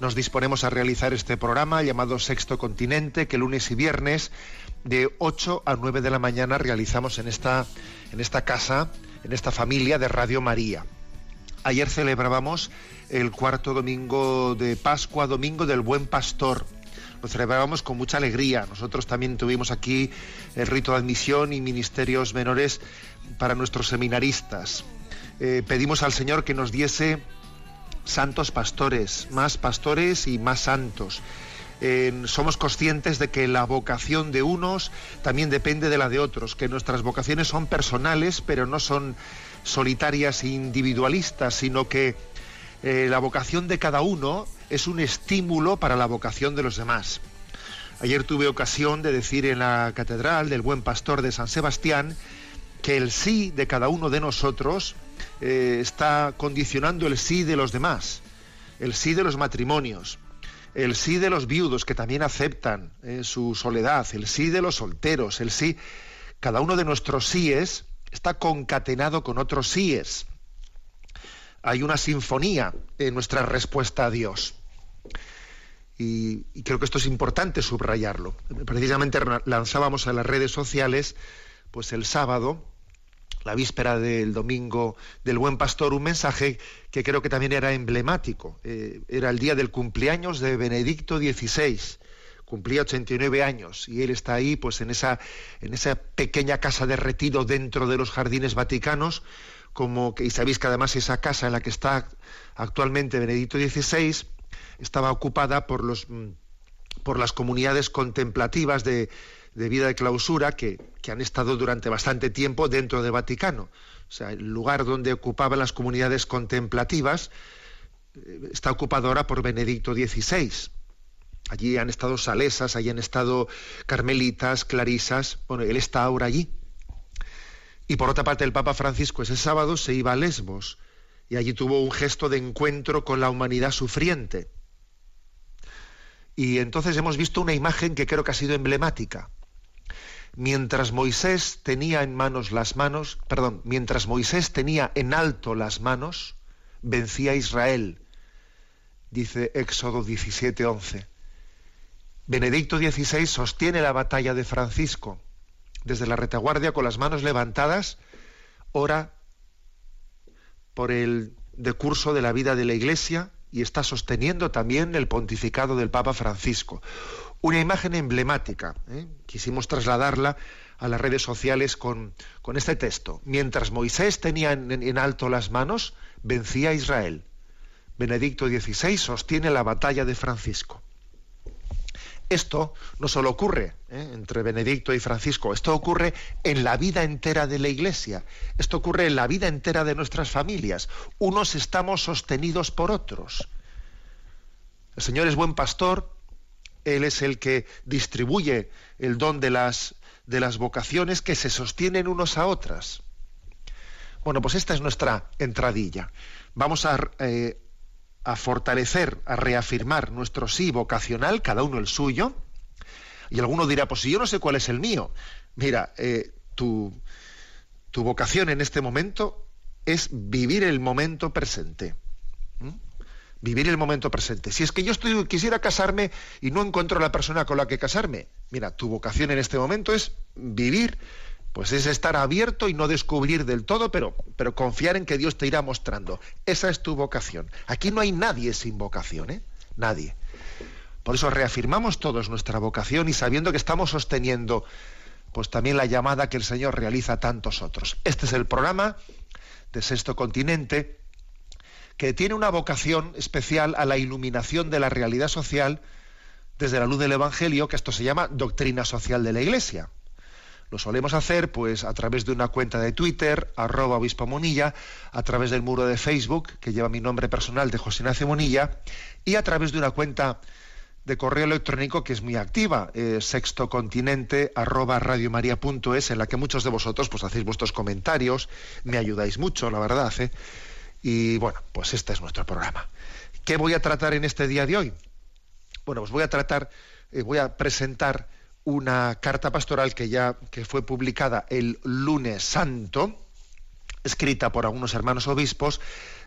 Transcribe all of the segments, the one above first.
nos disponemos a realizar este programa llamado Sexto Continente, que lunes y viernes de 8 a 9 de la mañana realizamos en esta, en esta casa, en esta familia de Radio María. Ayer celebrábamos el cuarto domingo de Pascua, domingo del Buen Pastor. Lo celebrábamos con mucha alegría. Nosotros también tuvimos aquí el rito de admisión y ministerios menores para nuestros seminaristas. Eh, pedimos al Señor que nos diese santos pastores, más pastores y más santos. Eh, somos conscientes de que la vocación de unos también depende de la de otros, que nuestras vocaciones son personales, pero no son solitarias e individualistas, sino que eh, la vocación de cada uno es un estímulo para la vocación de los demás. Ayer tuve ocasión de decir en la catedral del Buen Pastor de San Sebastián que el sí de cada uno de nosotros eh, está condicionando el sí de los demás, el sí de los matrimonios, el sí de los viudos que también aceptan eh, su soledad, el sí de los solteros, el sí, cada uno de nuestros síes está concatenado con otros síes. Hay una sinfonía en nuestra respuesta a Dios. Y, y creo que esto es importante subrayarlo. Precisamente lanzábamos a las redes sociales, pues el sábado, la víspera del domingo del Buen Pastor, un mensaje que creo que también era emblemático. Eh, era el día del cumpleaños de Benedicto XVI. Cumplía 89 años y él está ahí, pues en esa, en esa pequeña casa de retiro dentro de los jardines vaticanos, como que, y sabéis que además esa casa en la que está actualmente Benedicto XVI estaba ocupada por los mm, por las comunidades contemplativas de, de vida de clausura que, han estado durante bastante tiempo dentro de Vaticano. O sea, el lugar donde ocupaban las comunidades contemplativas eh, está ocupado ahora por Benedicto XVI. Allí han estado salesas, allí han estado carmelitas, clarisas. Bueno, él está ahora allí. Y por otra parte, el Papa Francisco ese sábado se iba a Lesbos y allí tuvo un gesto de encuentro con la humanidad sufriente. Y entonces hemos visto una imagen que creo que ha sido emblemática. Mientras Moisés tenía en manos las manos, perdón, mientras Moisés tenía en alto las manos, vencía a Israel, dice Éxodo 17:11. Benedicto XVI sostiene la batalla de Francisco. Desde la retaguardia, con las manos levantadas, ora por el decurso de la vida de la Iglesia y está sosteniendo también el pontificado del Papa Francisco. Una imagen emblemática. ¿eh? Quisimos trasladarla a las redes sociales con, con este texto. Mientras Moisés tenía en, en, alto las manos, vencía a Israel. Benedicto XVI sostiene la batalla de Francisco. Esto no solo ocurre ¿eh? entre Benedicto y Francisco, esto ocurre en la vida entera de la Iglesia, esto ocurre en la vida entera de nuestras familias. Unos estamos sostenidos por otros. El Señor es buen pastor, Él es el que distribuye el don de las, de las vocaciones que se sostienen unos a otras. Bueno, pues esta es nuestra entradilla. Vamos a, eh, a fortalecer, a reafirmar nuestro sí vocacional, cada uno el suyo. Y alguno dirá, pues si yo no sé cuál es el mío. Mira, eh, tu, tu, vocación en este momento es vivir el momento presente. Vivir el momento presente. Si es que yo estoy, quisiera casarme y no encuentro la persona con la que casarme, mira, tu vocación en este momento es vivir pues es estar abierto y no descubrir del todo, pero, pero confiar en que Dios te irá mostrando. Esa es tu vocación. Aquí no hay nadie sin vocación, ¿eh? Nadie. Por eso reafirmamos todos nuestra vocación y sabiendo que estamos sosteniendo pues también la llamada que el Señor realiza a tantos otros. Este es el programa de Sexto Continente que tiene una vocación especial a la iluminación de la realidad social desde la luz del Evangelio, que esto se llama doctrina social de la Iglesia. Lo solemos hacer pues a través de una cuenta de Twitter, arroba obispo Monilla, a través del muro de Facebook, que lleva mi nombre personal de José Ignacio Monilla, y a través de una cuenta de correo electrónico que es muy activa, eh, sextocontinente arroba radiomaria.es, en la que muchos de vosotros pues hacéis vuestros comentarios, me ayudáis mucho, la verdad. ¿eh? Y bueno, pues este es nuestro programa. ¿Qué voy a tratar en este día de hoy? Bueno, pues voy a tratar, eh, voy a presentar una carta pastoral que ya que fue publicada el lunes santo, escrita por algunos hermanos obispos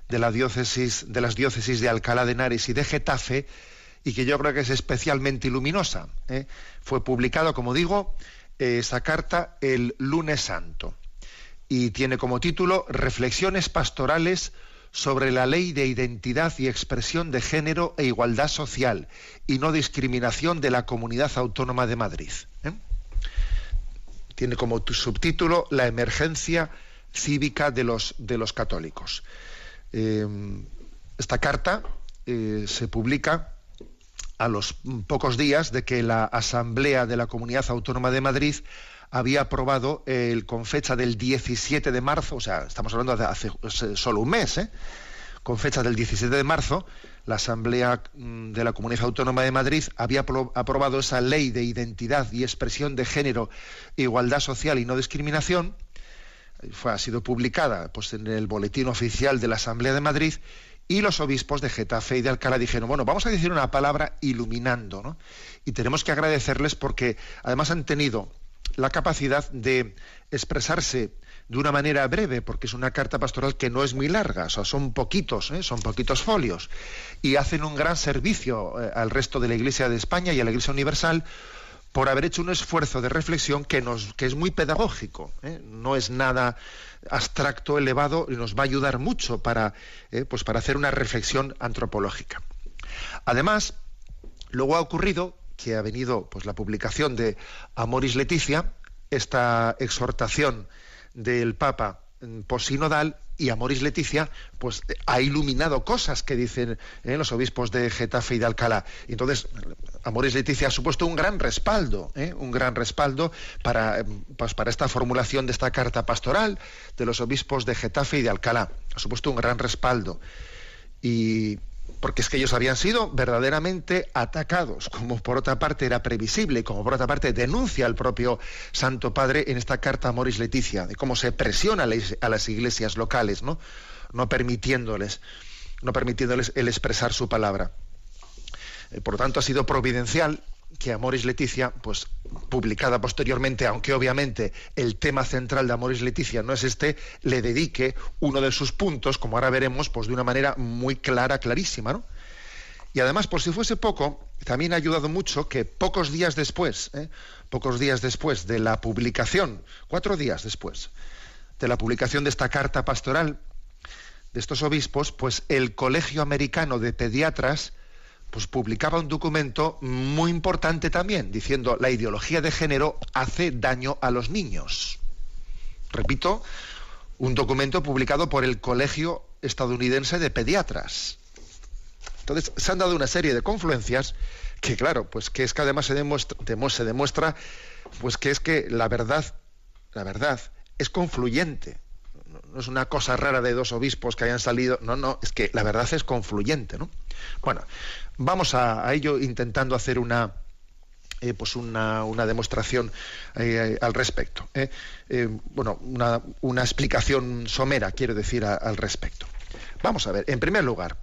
de la diócesis de las diócesis de Alcalá de Henares y de Getafe y que yo creo que es especialmente luminosa. ¿eh? Fue publicada, como digo, esa carta el lunes santo y tiene como título Reflexiones pastorales sobre la ley de identidad y expresión de género e igualdad social y no discriminación de la Comunidad Autónoma de Madrid. ¿eh? Tiene como subtítulo La emergencia cívica de los, de los católicos. Eh, esta carta eh, se publica a los pocos días de que la Asamblea de la Comunidad Autónoma de Madrid había aprobado el, con fecha del 17 de marzo, o sea, estamos hablando de hace solo un mes, ¿eh? con fecha del 17 de marzo, la Asamblea mm, de la Comunidad Autónoma de Madrid había aprobado esa ley de identidad y expresión de género, igualdad social y no discriminación. Fue, ha sido publicada pues, en el boletín oficial de la Asamblea de Madrid y los obispos de Getafe y de Alcalá dijeron, bueno, vamos a decir una palabra iluminando, ¿no? Y tenemos que agradecerles porque además han tenido la capacidad de expresarse de una manera breve, porque es una carta pastoral que no es muy larga, o sea, son poquitos, ¿eh? son poquitos folios, y hacen un gran servicio eh, al resto de la Iglesia de España y a la Iglesia Universal por haber hecho un esfuerzo de reflexión que, nos, que es muy pedagógico, ¿eh? no es nada abstracto, elevado, y nos va a ayudar mucho para, pues para hacer una reflexión antropológica. Además, luego ha ocurrido que ha venido pues, la publicación de Amoris Leticia, esta exhortación del Papa posinodal y Amoris Leticia pues ha iluminado cosas que dicen eh, los obispos de Getafe y de Alcalá. Entonces, Amoris Leticia ha supuesto un gran respaldo, eh, un gran respaldo para, pues, para esta formulación de esta carta pastoral de los obispos de Getafe y de Alcalá. Ha supuesto un gran respaldo. Y porque es que ellos habían sido verdaderamente atacados, como por otra parte era previsible, como por otra parte denuncia el propio Santo Padre en esta carta a Moris Leticia, de cómo se presiona a las iglesias locales, ¿no? no permitiéndoles, no permitiéndoles el expresar su palabra. Eh, por lo tanto, ha sido providencial que Amoris Leticia, pues publicada posteriormente, aunque obviamente el tema central de Amoris Leticia no es este, le dedique uno de sus puntos, como ahora veremos, pues de una manera muy clara, clarísima, ¿no? Y además, por si fuese poco, también ha ayudado mucho que pocos días después, ¿eh? pocos días después de la publicación, cuatro días después de la publicación de esta carta pastoral de estos obispos, pues el Colegio Americano de Pediatras pues publicaba un documento muy importante también, diciendo la ideología de género hace daño a los niños. Repito, un documento publicado por el Colegio Estadounidense de Pediatras. Entonces, se han dado una serie de confluencias que, claro, pues que es que además se demuestra, se demuestra pues que es que la verdad, la verdad es confluyente. No es una cosa rara de dos obispos que hayan salido, no, no, es que la verdad es confluyente, ¿no? Bueno, Vamos a, ello intentando hacer una, eh, pues una, demostración eh, al respecto. Eh. bueno, una, explicación somera, quiero decir, al respecto. Vamos a ver, en primer lugar,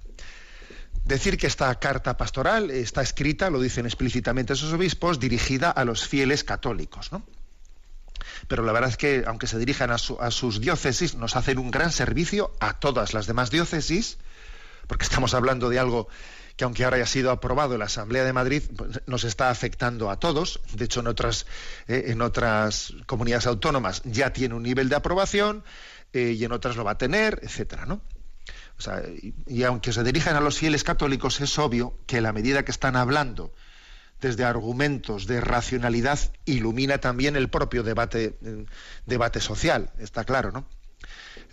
decir que esta carta pastoral está escrita, lo dicen explícitamente esos obispos, dirigida a los fieles católicos, ¿no? Pero la verdad es que, aunque se dirijan a, sus diócesis, nos hacen un gran servicio a todas las demás diócesis, porque estamos hablando de algo que aunque ahora haya sido aprobado en la Asamblea de Madrid, pues, nos está afectando a todos. De hecho, en otras, eh, en otras comunidades autónomas ya tiene un nivel de aprobación eh, y en otras lo va a tener, etcétera, ¿no? y, aunque se dirijan a los fieles católicos, es obvio que la medida que están hablando desde argumentos de racionalidad, ilumina también el propio debate, eh, debate social, está claro, ¿no?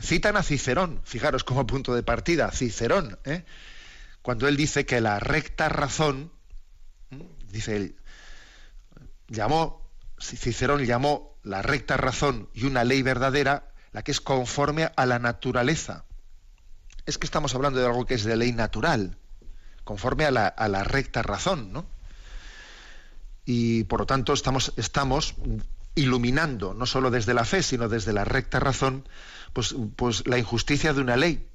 Citan a Cicerón, fijaros como punto de partida, Cicerón, ¿eh? cuando él dice que la recta razón, dice él, llamó, Cicerón llamó la recta razón y una ley verdadera la que es conforme a la naturaleza. Es que estamos hablando de algo que es de ley natural, conforme a la, a la recta razón, ¿no? Y por lo tanto estamos, estamos iluminando, no solo desde la fe, sino desde la recta razón, pues, pues la injusticia de una ley.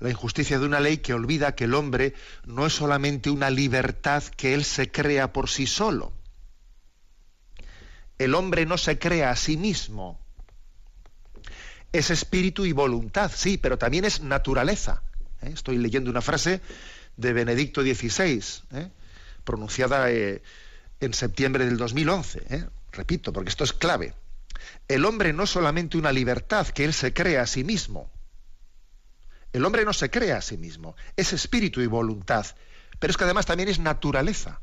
La injusticia de una ley que olvida que el hombre no es solamente una libertad que él se crea por sí solo. El hombre no se crea a sí mismo es espíritu y voluntad, sí, pero también es naturaleza. ¿eh? Estoy leyendo una frase de Benedicto XVI, ¿eh? pronunciada eh, en septiembre del 2011. Repito, porque esto es clave. El hombre no es solamente una libertad que él se crea a sí mismo. El hombre no se crea a sí mismo, es espíritu y voluntad, pero es que además también es naturaleza.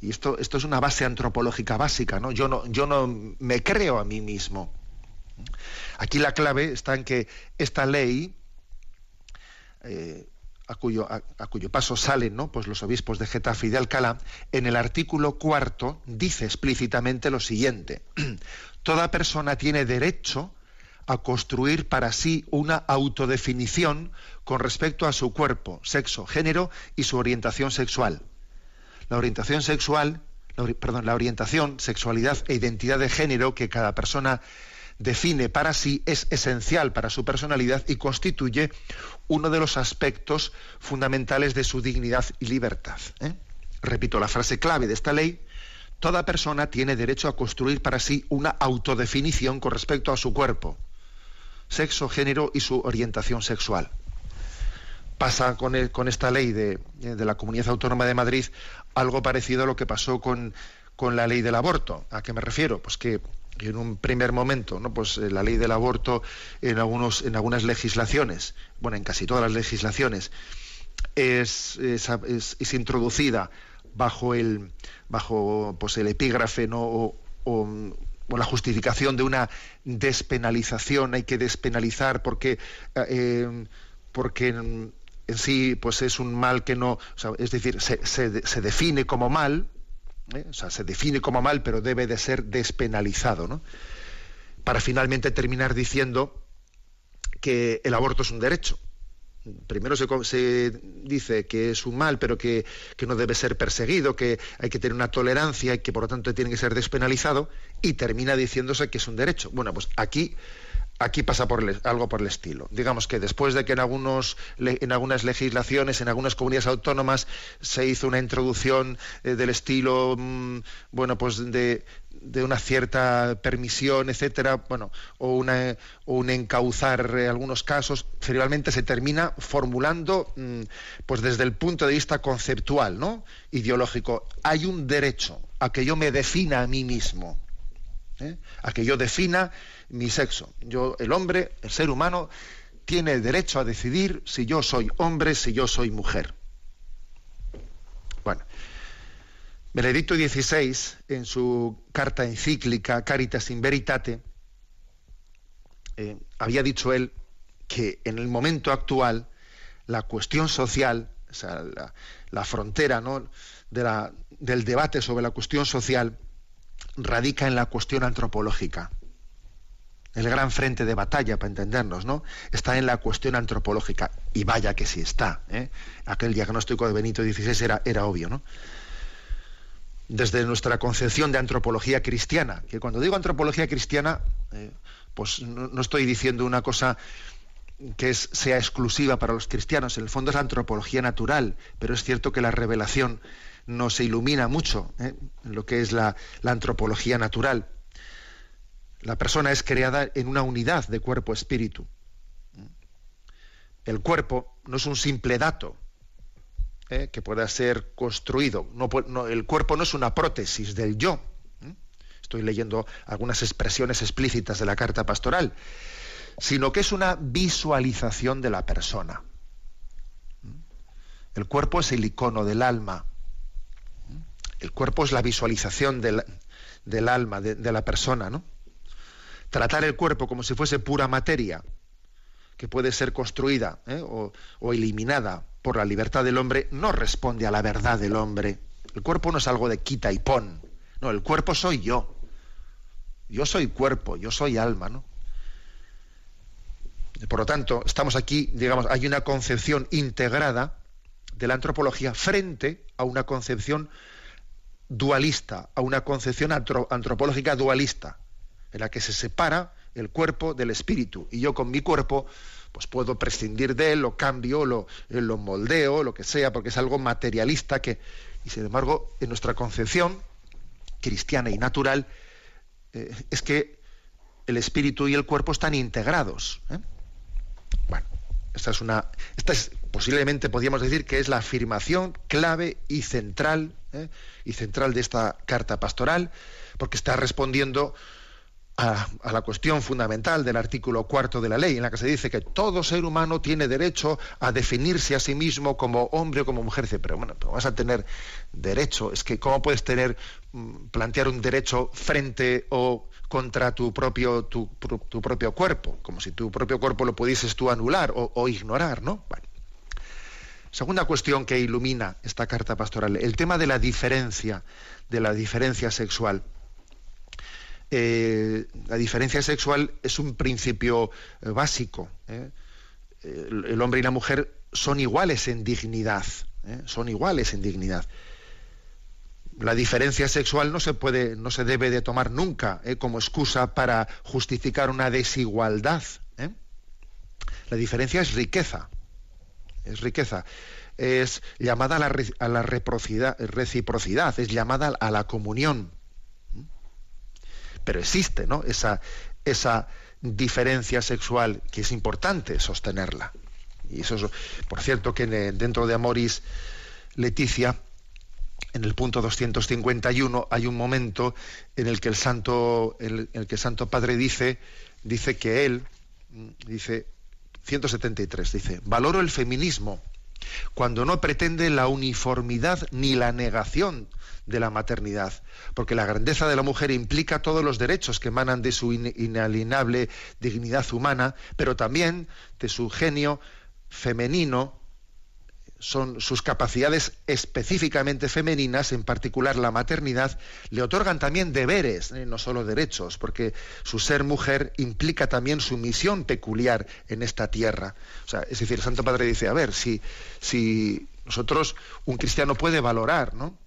Y esto, esto es una base antropológica básica, ¿no? Yo no, yo no me creo a mí mismo. Aquí la clave está en que esta ley, eh, a, cuyo, paso salen ¿no? pues los obispos de Getafe y de Alcalá, en el artículo cuarto dice explícitamente lo siguiente: Toda persona tiene derecho a construir para sí una autodefinición con respecto a su cuerpo, sexo, género y su orientación sexual. La orientación sexual, perdón, la orientación, sexualidad e identidad de género que cada persona define para sí es esencial para su personalidad y constituye uno de los aspectos fundamentales de su dignidad y libertad. ¿eh? Repito la frase clave de esta ley. Toda persona tiene derecho a construir para sí una autodefinición con respecto a su cuerpo, sexo, género y su orientación sexual. Pasa con, con esta ley de, de, la Comunidad Autónoma de Madrid algo parecido a lo que pasó con, con la ley del aborto. ¿A qué me refiero? Pues que en un primer momento, ¿no? pues eh, la ley del aborto en algunos, en algunas legislaciones, bueno, en casi todas las legislaciones, es, es, introducida bajo el bajo pues el epígrafe ¿no? o, o, la justificación de una despenalización, hay que despenalizar porque eh, porque en, sí pues es un mal que no, es decir, se, se define como mal, ¿eh? o sea, se define como mal, pero debe de ser despenalizado, ¿no? Para finalmente terminar diciendo que el aborto es un derecho. Primero se, dice que es un mal, pero que, que, no debe ser perseguido, que hay que tener una tolerancia y que por lo tanto tiene que ser despenalizado, y termina diciéndose que es un derecho. Bueno, pues aquí aquí pasa por algo por el estilo. Digamos que después de que en, algunos, en algunas legislaciones, en algunas comunidades autónomas, se hizo una introducción eh, del estilo, mm, bueno, pues de, una cierta permisión, etcétera, bueno, o, una, un encauzar eh, algunos casos, finalmente se termina formulando, mm, pues desde el punto de vista conceptual, ¿no? Ideológico. Hay un derecho a que yo me defina a mí mismo, ¿eh? a que yo defina mi sexo. Yo, el hombre, el ser humano, tiene el derecho a decidir si yo soy hombre, si yo soy mujer. Bueno, Benedicto XVI, en su carta encíclica Caritas in Veritate, eh, había dicho él que en el momento actual la cuestión social, o sea, la, frontera ¿no? del debate sobre la cuestión social, radica en la cuestión antropológica el gran frente de batalla, para entendernos, ¿no? Está en la cuestión antropológica. Y vaya que sí está. ¿eh? Aquel diagnóstico de Benito XVI era, era obvio, ¿no? Desde nuestra concepción de antropología cristiana, que cuando digo antropología cristiana, eh, pues no, estoy diciendo una cosa que sea exclusiva para los cristianos, en el fondo es antropología natural, pero es cierto que la revelación nos ilumina mucho ¿eh? en lo que es la antropología natural. La persona es creada en una unidad de cuerpo-espíritu. El cuerpo no es un simple dato ¿eh? que pueda ser construido. el cuerpo no es una prótesis del yo. ¿eh? Estoy leyendo algunas expresiones explícitas de la carta pastoral, sino que es una visualización de la persona. El cuerpo es el icono del alma. El cuerpo es la visualización del, del alma, de, la persona, ¿no? Tratar el cuerpo como si fuese pura materia, que puede ser construida ¿eh? o, o eliminada por la libertad del hombre, no responde a la verdad del hombre. El cuerpo no es algo de quita y pon. No, el cuerpo soy yo. Yo soy cuerpo, yo soy alma, ¿no? Por lo tanto, estamos aquí, digamos, hay una concepción integrada de la antropología frente a una concepción dualista, a una concepción antropológica dualista, en la que se separa el cuerpo del espíritu. Y yo con mi cuerpo, pues puedo prescindir de él, lo cambio, lo, lo moldeo, lo que sea, porque es algo materialista que. Y sin embargo, en nuestra concepción cristiana y natural, eh, es que el espíritu y el cuerpo están integrados. ¿eh? Bueno, esta es una. Esta es posiblemente podríamos decir que es la afirmación clave y central ¿eh? y central de esta carta pastoral, porque está respondiendo a, la cuestión fundamental del artículo cuarto de la ley, en la que se dice que todo ser humano tiene derecho a definirse a sí mismo como hombre o como mujer. Pero bueno, vas a tener derecho. Es que, ¿cómo puedes tener, mm, plantear un derecho frente o contra tu propio, tu, propio cuerpo? Como si tu propio cuerpo lo pudieses tú anular o, ignorar, ¿no? Segunda cuestión que ilumina esta carta pastoral, el tema de la diferencia, de la diferencia sexual. Eh, la diferencia sexual es un principio eh, básico. ¿eh? El, hombre y la mujer son iguales en dignidad, son iguales en dignidad. La diferencia sexual no se puede, no se debe de tomar nunca como excusa para justificar una desigualdad. La diferencia es riqueza es riqueza, es llamada a la, a la reciprocidad, es llamada a la comunión. Pero existe, ¿no? Esa, esa diferencia sexual que es importante sostenerla. Y eso es, por cierto, que dentro de Amoris Leticia, en el punto 251 hay un momento en el que el santo, el que el santo padre dice, dice que él, dice, 173 dice, valoro el feminismo cuando no pretende la uniformidad ni la negación de la maternidad, porque la grandeza de la mujer implica todos los derechos que emanan de su inalienable dignidad humana, pero también de su genio femenino son sus capacidades específicamente femeninas, en particular la maternidad, le otorgan también deberes, ¿eh? no solo derechos, porque su ser mujer implica también su misión peculiar en esta tierra. O sea, es decir, el Santo Padre dice, a ver, si, si nosotros, un cristiano puede valorar, ¿no?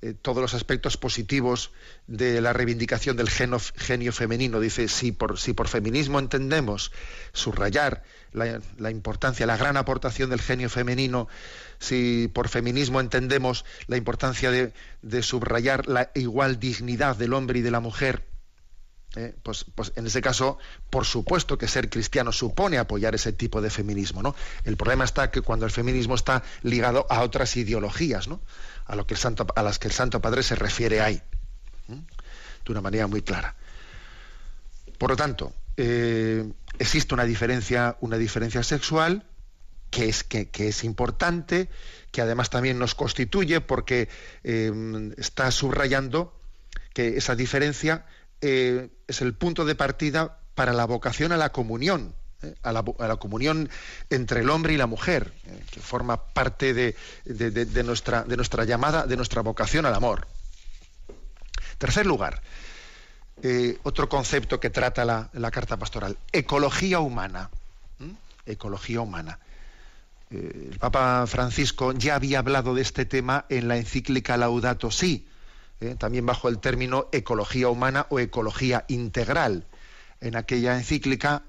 Eh, todos los aspectos positivos de la reivindicación del genio femenino. Dice, si por, si por feminismo entendemos subrayar la, importancia, la gran aportación del genio femenino, si por feminismo entendemos la importancia de, subrayar la igual dignidad del hombre y de la mujer, eh, pues, pues, en ese caso, por supuesto que ser cristiano supone apoyar ese tipo de feminismo. ¿no? El problema está que cuando el feminismo está ligado a otras ideologías, ¿no? a, lo que el Santo, a las que el Santo Padre se refiere ahí, de una manera muy clara. Por lo tanto, eh, existe una diferencia, una diferencia sexual que es, que, es importante, que además también nos constituye porque eh, está subrayando que esa diferencia eh, es el punto de partida para la vocación a la comunión, a la, comunión entre el hombre y la mujer, que forma parte de, nuestra, llamada, de nuestra vocación al amor. Tercer lugar, eh, otro concepto que trata la, carta pastoral, ecología humana. Ecología humana. Eh, el Papa Francisco ya había hablado de este tema en la encíclica Laudato Si, eh, también bajo el término ecología humana o ecología integral. En aquella encíclica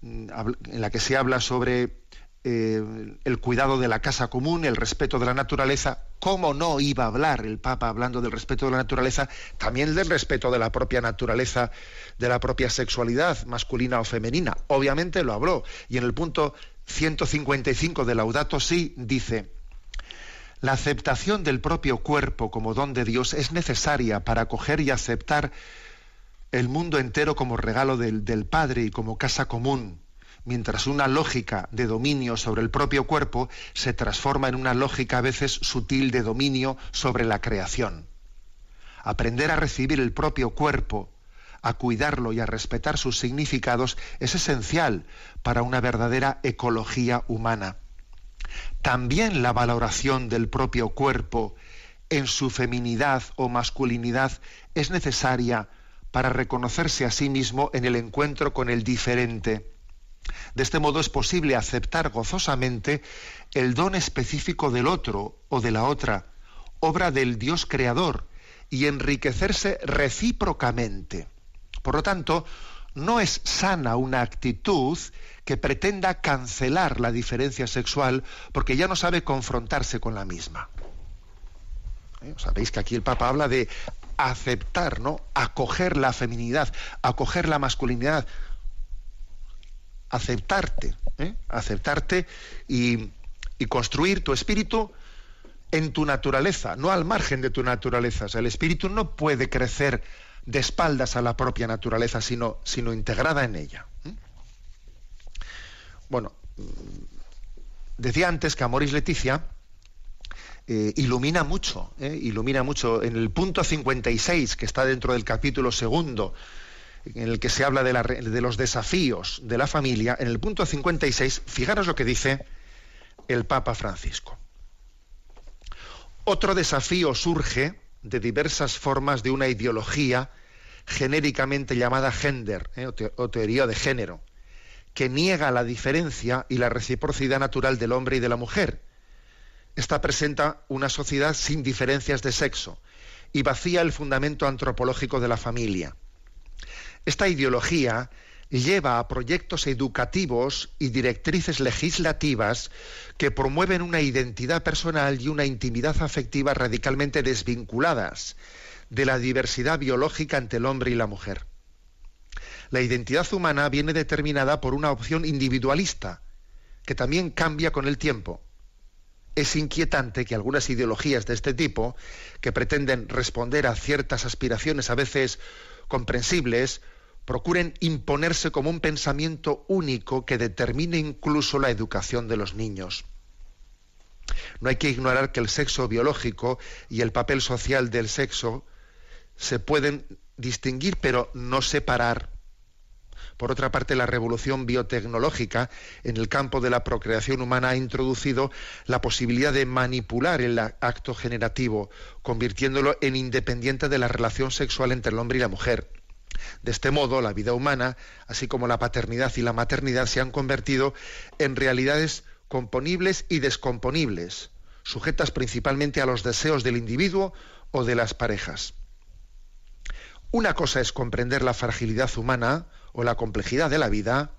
mm, en la que se habla sobre eh, el cuidado de la casa común, el respeto de la naturaleza, ¿cómo no iba a hablar el Papa hablando del respeto de la naturaleza? También del respeto de la propia naturaleza, de la propia sexualidad masculina o femenina. Obviamente lo habló. Y en el punto 155 de Laudato Si dice, la aceptación del propio cuerpo como don de Dios es necesaria para acoger y aceptar el mundo entero como regalo del Padre y como casa común mientras una lógica de dominio sobre el propio cuerpo se transforma en una lógica a veces sutil de dominio sobre la creación. Aprender a recibir el propio cuerpo, a cuidarlo y a respetar sus significados es esencial para una verdadera ecología humana. También la valoración del propio cuerpo en su feminidad o masculinidad es necesaria para reconocerse a sí mismo en el encuentro con el diferente. De este modo es posible aceptar gozosamente el don específico del otro o de la otra, obra del Dios creador, y enriquecerse recíprocamente. Por lo tanto, no es sana una actitud que pretenda cancelar la diferencia sexual porque ya no sabe confrontarse con la misma. ¿Eh? Sabéis que aquí el Papa habla de aceptar, ¿no? Acoger la feminidad, acoger la masculinidad, aceptarte, ¿eh? aceptarte y, y, construir tu espíritu en tu naturaleza, no al margen de tu naturaleza. O sea, el espíritu no puede crecer de espaldas a la propia naturaleza, sino, sino integrada en ella. ¿eh? Bueno, mm, decía antes que Amoris Leticia eh, ilumina mucho, eh, ilumina mucho. En el punto 56, que está dentro del capítulo segundo, en el que se habla de, de los desafíos de la familia, en el punto 56, fijaros lo que dice el Papa Francisco. Otro desafío surge de diversas formas de una ideología genéricamente llamada gender eh, o, teoría de género, que niega la diferencia y la reciprocidad natural del hombre y de la mujer esta presenta una sociedad sin diferencias de sexo y vacía el fundamento antropológico de la familia. Esta ideología lleva a proyectos educativos y directrices legislativas que promueven una identidad personal y una intimidad afectiva radicalmente desvinculadas de la diversidad biológica entre el hombre y la mujer. La identidad humana viene determinada por una opción individualista, que también cambia con el tiempo es inquietante que algunas ideologías de este tipo, que pretenden responder a ciertas aspiraciones a veces comprensibles, procuren imponerse como un pensamiento único que determine incluso la educación de los niños. No hay que ignorar que el sexo biológico y el papel social del sexo se pueden distinguir pero no separar. Por otra parte, la revolución biotecnológica en el campo de la procreación humana ha introducido la posibilidad de manipular el acto generativo, convirtiéndolo en independiente de la relación sexual entre el hombre y la mujer. De este modo, la vida humana, así como la paternidad y la maternidad, se han convertido en realidades componibles y descomponibles, sujetas principalmente a los deseos del individuo o de las parejas. Una cosa es comprender la fragilidad humana, o la complejidad de la vida,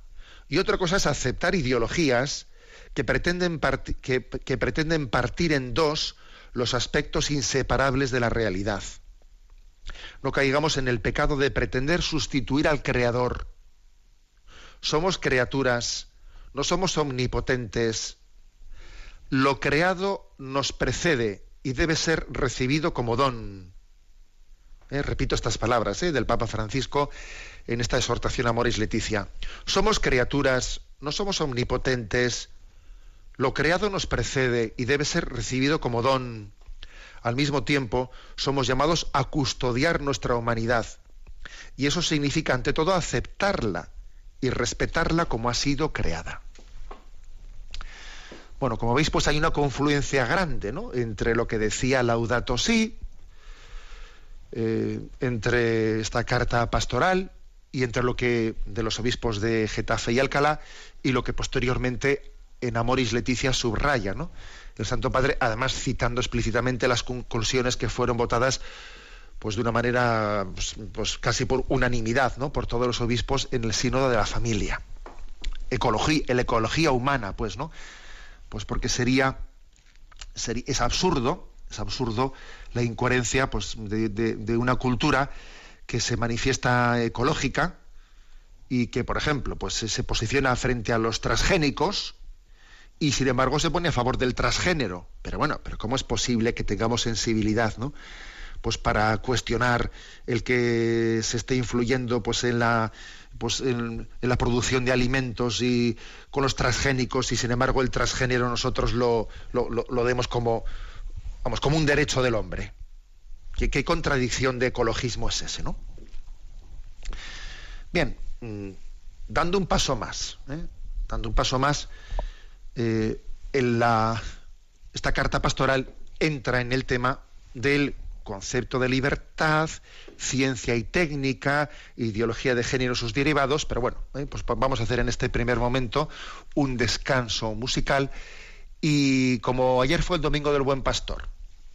y otra cosa es aceptar ideologías que pretenden, que, pretenden partir en dos los aspectos inseparables de la realidad. No caigamos en el pecado de pretender sustituir al Creador. Somos criaturas, no somos omnipotentes. Lo creado nos precede y debe ser recibido como don. Eh, repito estas palabras eh, del Papa Francisco en esta exhortación a Moris Leticia. Somos criaturas, no somos omnipotentes. Lo creado nos precede y debe ser recibido como don. Al mismo tiempo, somos llamados a custodiar nuestra humanidad. Y eso significa, ante todo, aceptarla y respetarla como ha sido creada. Bueno, como veis, pues hay una confluencia grande ¿no? entre lo que decía Laudato Si, eh, entre esta carta pastoral y entre lo que de los obispos de Getafe y Alcalá y lo que posteriormente en Amoris Leticia subraya, ¿no? El Santo Padre, además citando explícitamente las conclusiones que fueron votadas pues de una manera pues, pues, casi por unanimidad, ¿no? por todos los obispos en el sínodo de la familia. Ecología, la ecología humana, pues, ¿no? Pues porque sería, sería es absurdo es absurdo la incoherencia pues, de, una cultura que se manifiesta ecológica y que, por ejemplo, pues, se posiciona frente a los transgénicos y sin embargo se pone a favor del transgénero. Pero bueno, pero ¿cómo es posible que tengamos sensibilidad ¿no? pues para cuestionar el que se esté influyendo pues en la pues en, la producción de alimentos y con los transgénicos y sin embargo el transgénero nosotros lo, lo, demos como vamos como un derecho del hombre. ¿Qué, contradicción de ecologismo es ese no bien mm, dando un paso más ¿eh? dando un paso más eh, en la esta carta pastoral entra en el tema del concepto de libertad, ciencia y técnica, ideología de género sus derivados, pero bueno, eh, pues vamos a hacer en este primer momento un descanso musical y como ayer fue el domingo del Buen Pastor,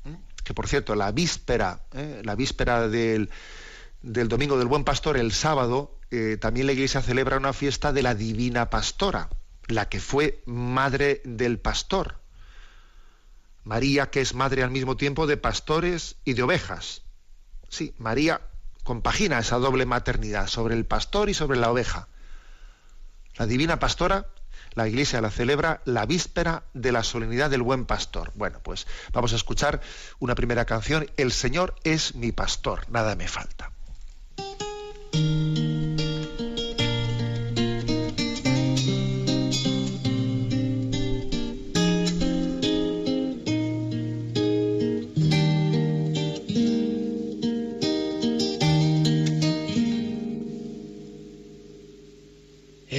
¿eh? que por cierto la víspera, ¿eh? la víspera del, del, domingo del Buen Pastor, el sábado, también la Iglesia celebra una fiesta de la Divina Pastora, la que fue madre del pastor. María, que es madre al mismo tiempo de pastores y de ovejas. Sí, María compagina esa doble maternidad sobre el pastor y sobre la oveja. La divina pastora, la iglesia la celebra la víspera de la solemnidad del buen pastor. Bueno, pues vamos a escuchar una primera canción, El Señor es mi pastor, nada me falta.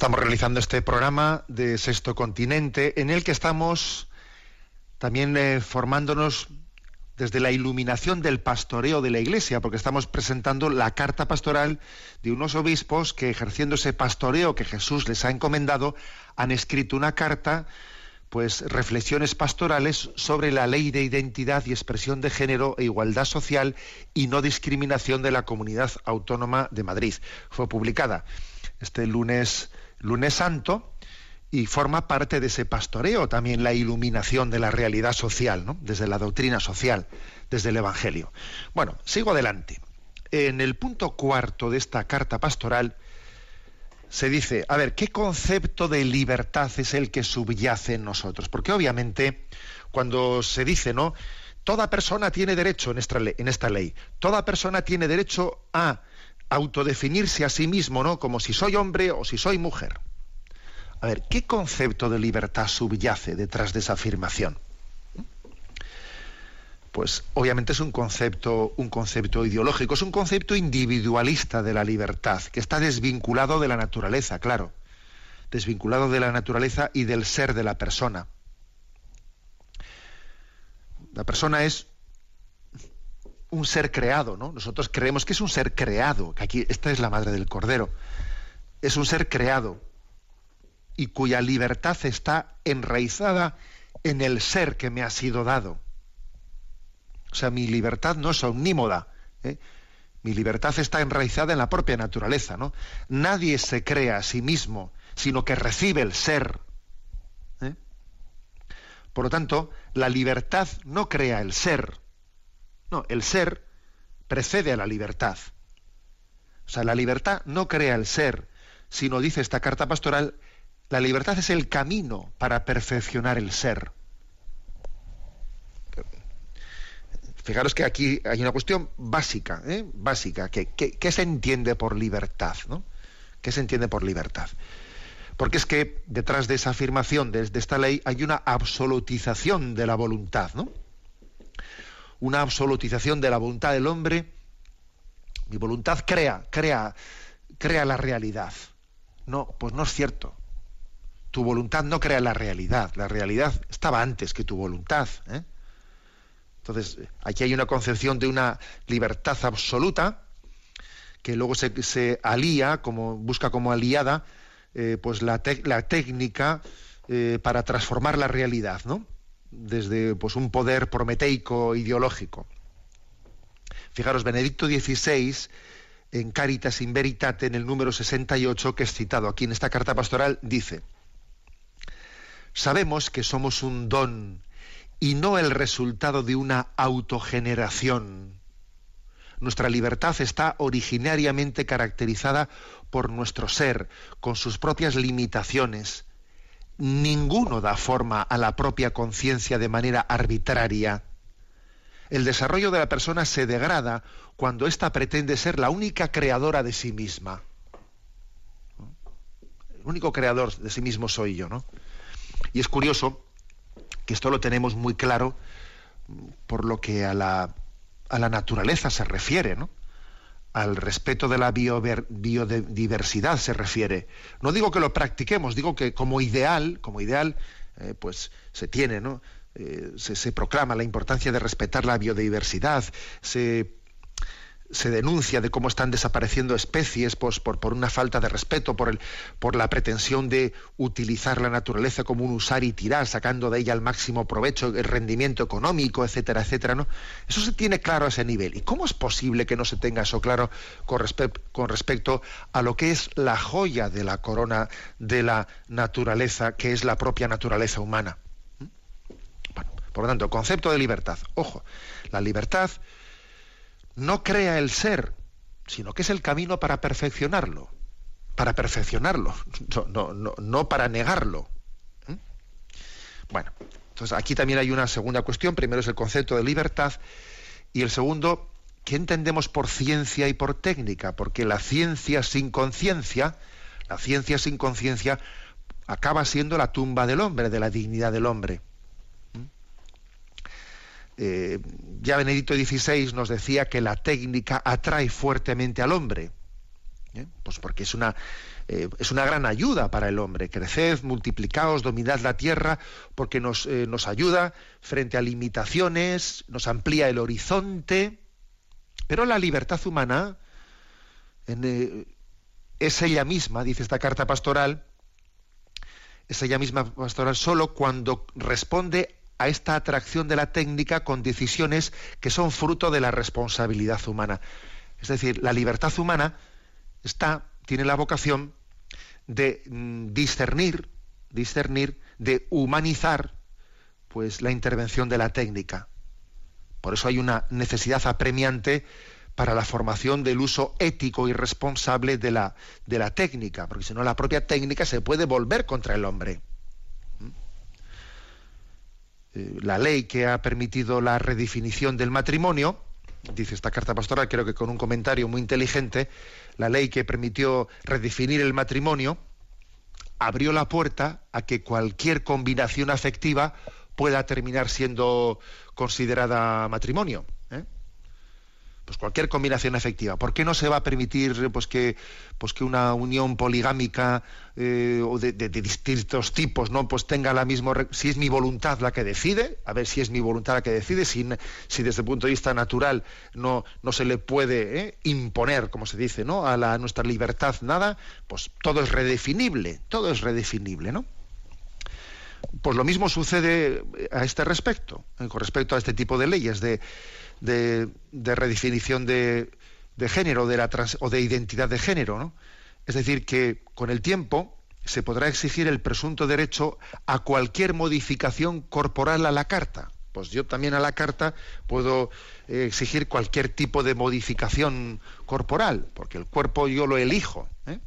Estamos realizando este programa de Sexto Continente en el que estamos también eh, formándonos desde la iluminación del pastoreo de la Iglesia, porque estamos presentando la carta pastoral de unos obispos que ejerciendo ese pastoreo que Jesús les ha encomendado, han escrito una carta, pues reflexiones pastorales sobre la ley de identidad y expresión de género e igualdad social y no discriminación de la comunidad autónoma de Madrid. Fue publicada este lunes lunes santo y forma parte de ese pastoreo también la iluminación de la realidad social, ¿no? desde la doctrina social, desde el Evangelio. Bueno, sigo adelante. En el punto cuarto de esta carta pastoral se dice, a ver, ¿qué concepto de libertad es el que subyace en nosotros? Porque obviamente cuando se dice, ¿no? Toda persona tiene derecho en esta, en esta ley. Toda persona tiene derecho a autodefinirse a sí mismo, ¿no? Como si soy hombre o si soy mujer. A ver, ¿qué concepto de libertad subyace detrás de esa afirmación? Pues obviamente es un concepto, un concepto ideológico, es un concepto individualista de la libertad, que está desvinculado de la naturaleza, claro, desvinculado de la naturaleza y del ser de la persona. La persona es un ser creado, ¿no? Nosotros creemos que es un ser creado, que aquí esta es la madre del cordero. Es un ser creado y cuya libertad está enraizada en el ser que me ha sido dado. O sea, mi libertad no es omnímoda. ¿eh? Mi libertad está enraizada en la propia naturaleza, ¿no? Nadie se crea a sí mismo, sino que recibe el ser. ¿eh? Por lo tanto, la libertad no crea el ser. No, el ser precede a la libertad. O sea, la libertad no crea el ser, sino, dice esta carta pastoral, la libertad es el camino para perfeccionar el ser. Fijaros que aquí hay una cuestión básica, ¿eh? básica, que, ¿qué se entiende por libertad? ¿no? ¿Qué se entiende por libertad? Porque es que detrás de esa afirmación, de, esta ley, hay una absolutización de la voluntad, ¿no? Una absolutización de la voluntad del hombre. Mi voluntad crea, crea, crea la realidad. No, pues no es cierto. Tu voluntad no crea la realidad. La realidad estaba antes que tu voluntad. ¿eh? Entonces, aquí hay una concepción de una libertad absoluta que luego se, alía, como, busca como aliada eh, pues la, técnica eh, para transformar la realidad, ¿no? Desde pues, un poder prometeico ideológico. Fijaros, Benedicto XVI, en Caritas in Veritate, en el número 68, que es citado aquí en esta carta pastoral, dice, sabemos que somos un don y no el resultado de una autogeneración. Nuestra libertad está originariamente caracterizada por nuestro ser, con sus propias limitaciones. Ninguno da forma a la propia conciencia de manera arbitraria. El desarrollo de la persona se degrada cuando ésta pretende ser la única creadora de sí misma. El único creador de sí mismo soy yo, ¿no? Y es curioso que esto lo tenemos muy claro por lo que a la, a la naturaleza se refiere, ¿no? Al respeto de la biodiversidad se refiere. No digo que lo practiquemos, digo que como ideal, como ideal, eh, pues se tiene, ¿no? Eh, se, se, proclama la importancia de respetar la biodiversidad, se se denuncia de cómo están desapareciendo especies por, por, una falta de respeto, por, el, por la pretensión de utilizar la naturaleza como un usar y tirar, sacando de ella el máximo provecho, el rendimiento económico, etcétera, etcétera. ¿no? Eso se tiene claro a ese nivel. ¿Y cómo es posible que no se tenga eso claro con, con respecto a lo que es la joya de la corona de la naturaleza, que es la propia naturaleza humana? ¿Mm? Bueno, por lo tanto, concepto de libertad. Ojo, la libertad no crea el ser, sino que es el camino para perfeccionarlo, para perfeccionarlo, no, para negarlo. ¿Mm? Bueno, entonces aquí también hay una segunda cuestión. Primero es el concepto de libertad y el segundo, ¿qué entendemos por ciencia y por técnica? Porque la ciencia sin conciencia, la ciencia sin conciencia acaba siendo la tumba del hombre, de la dignidad del hombre. Eh, ya Benedicto XVI nos decía que la técnica atrae fuertemente al hombre, ¿eh? pues porque es una, eh, es una gran ayuda para el hombre. Creced, multiplicaos, dominad la tierra, porque nos, nos ayuda frente a limitaciones, nos amplía el horizonte, pero la libertad humana es ella misma, dice esta carta pastoral, es ella misma pastoral solo cuando responde a esta atracción de la técnica con decisiones que son fruto de la responsabilidad humana. Es decir, la libertad humana está, tiene la vocación de mm, discernir, discernir, de humanizar, pues la intervención de la técnica. Por eso hay una necesidad apremiante para la formación del uso ético y responsable de la, de la técnica, porque si no la propia técnica se puede volver contra el hombre. Eh, la ley que ha permitido la redefinición del matrimonio, dice esta carta pastoral, creo que con un comentario muy inteligente, la ley que permitió redefinir el matrimonio, abrió la puerta a que cualquier combinación afectiva pueda terminar siendo considerada matrimonio pues cualquier combinación efectiva. ¿Por qué no se va a permitir pues que, pues que una unión poligámica eh, o de, distintos tipos no pues tenga la misma si es mi voluntad la que decide, a ver si es mi voluntad la que decide, si, si desde el punto de vista natural no, no se le puede eh, imponer, como se dice, ¿no? a, la, nuestra libertad nada, pues todo es redefinible, todo es redefinible, ¿no? Pues lo mismo sucede a este respecto, eh, con respecto a este tipo de leyes de de, redefinición de, género de la o de identidad de género. ¿no? Es decir, que con el tiempo se podrá exigir el presunto derecho a cualquier modificación corporal a la carta. Pues yo también a la carta puedo eh, exigir cualquier tipo de modificación corporal, porque el cuerpo yo lo elijo. ¿eh?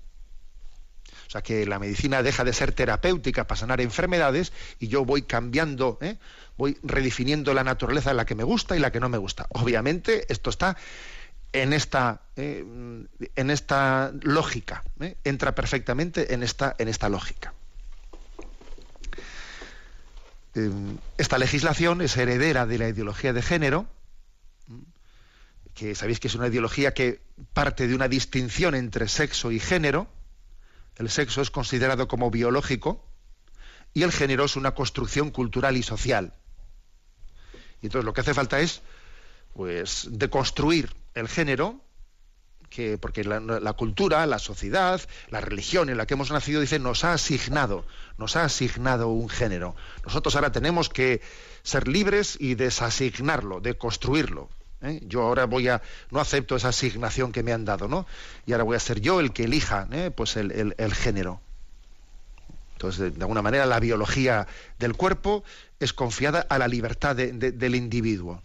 Sea que la medicina deja de ser terapéutica para sanar enfermedades y yo voy cambiando, ¿eh? voy redefiniendo la naturaleza de la que me gusta y la que no me gusta. Obviamente esto está en esta, eh, en esta lógica, ¿eh? entra perfectamente en esta, en esta lógica. Esta legislación es heredera de la ideología de género, que sabéis que es una ideología que parte de una distinción entre sexo y género. El sexo es considerado como biológico y el género es una construcción cultural y social. Y entonces lo que hace falta es, pues, deconstruir el género, que, porque la, cultura, la sociedad, la religión en la que hemos nacido, dice, nos ha asignado, nos ha asignado un género. Nosotros ahora tenemos que ser libres y desasignarlo, deconstruirlo. ¿Eh? Yo ahora voy a, no acepto esa asignación que me han dado, ¿no? Y ahora voy a ser yo el que elija, ¿eh? pues el, género. Entonces, de, alguna manera, la biología del cuerpo es confiada a la libertad del individuo.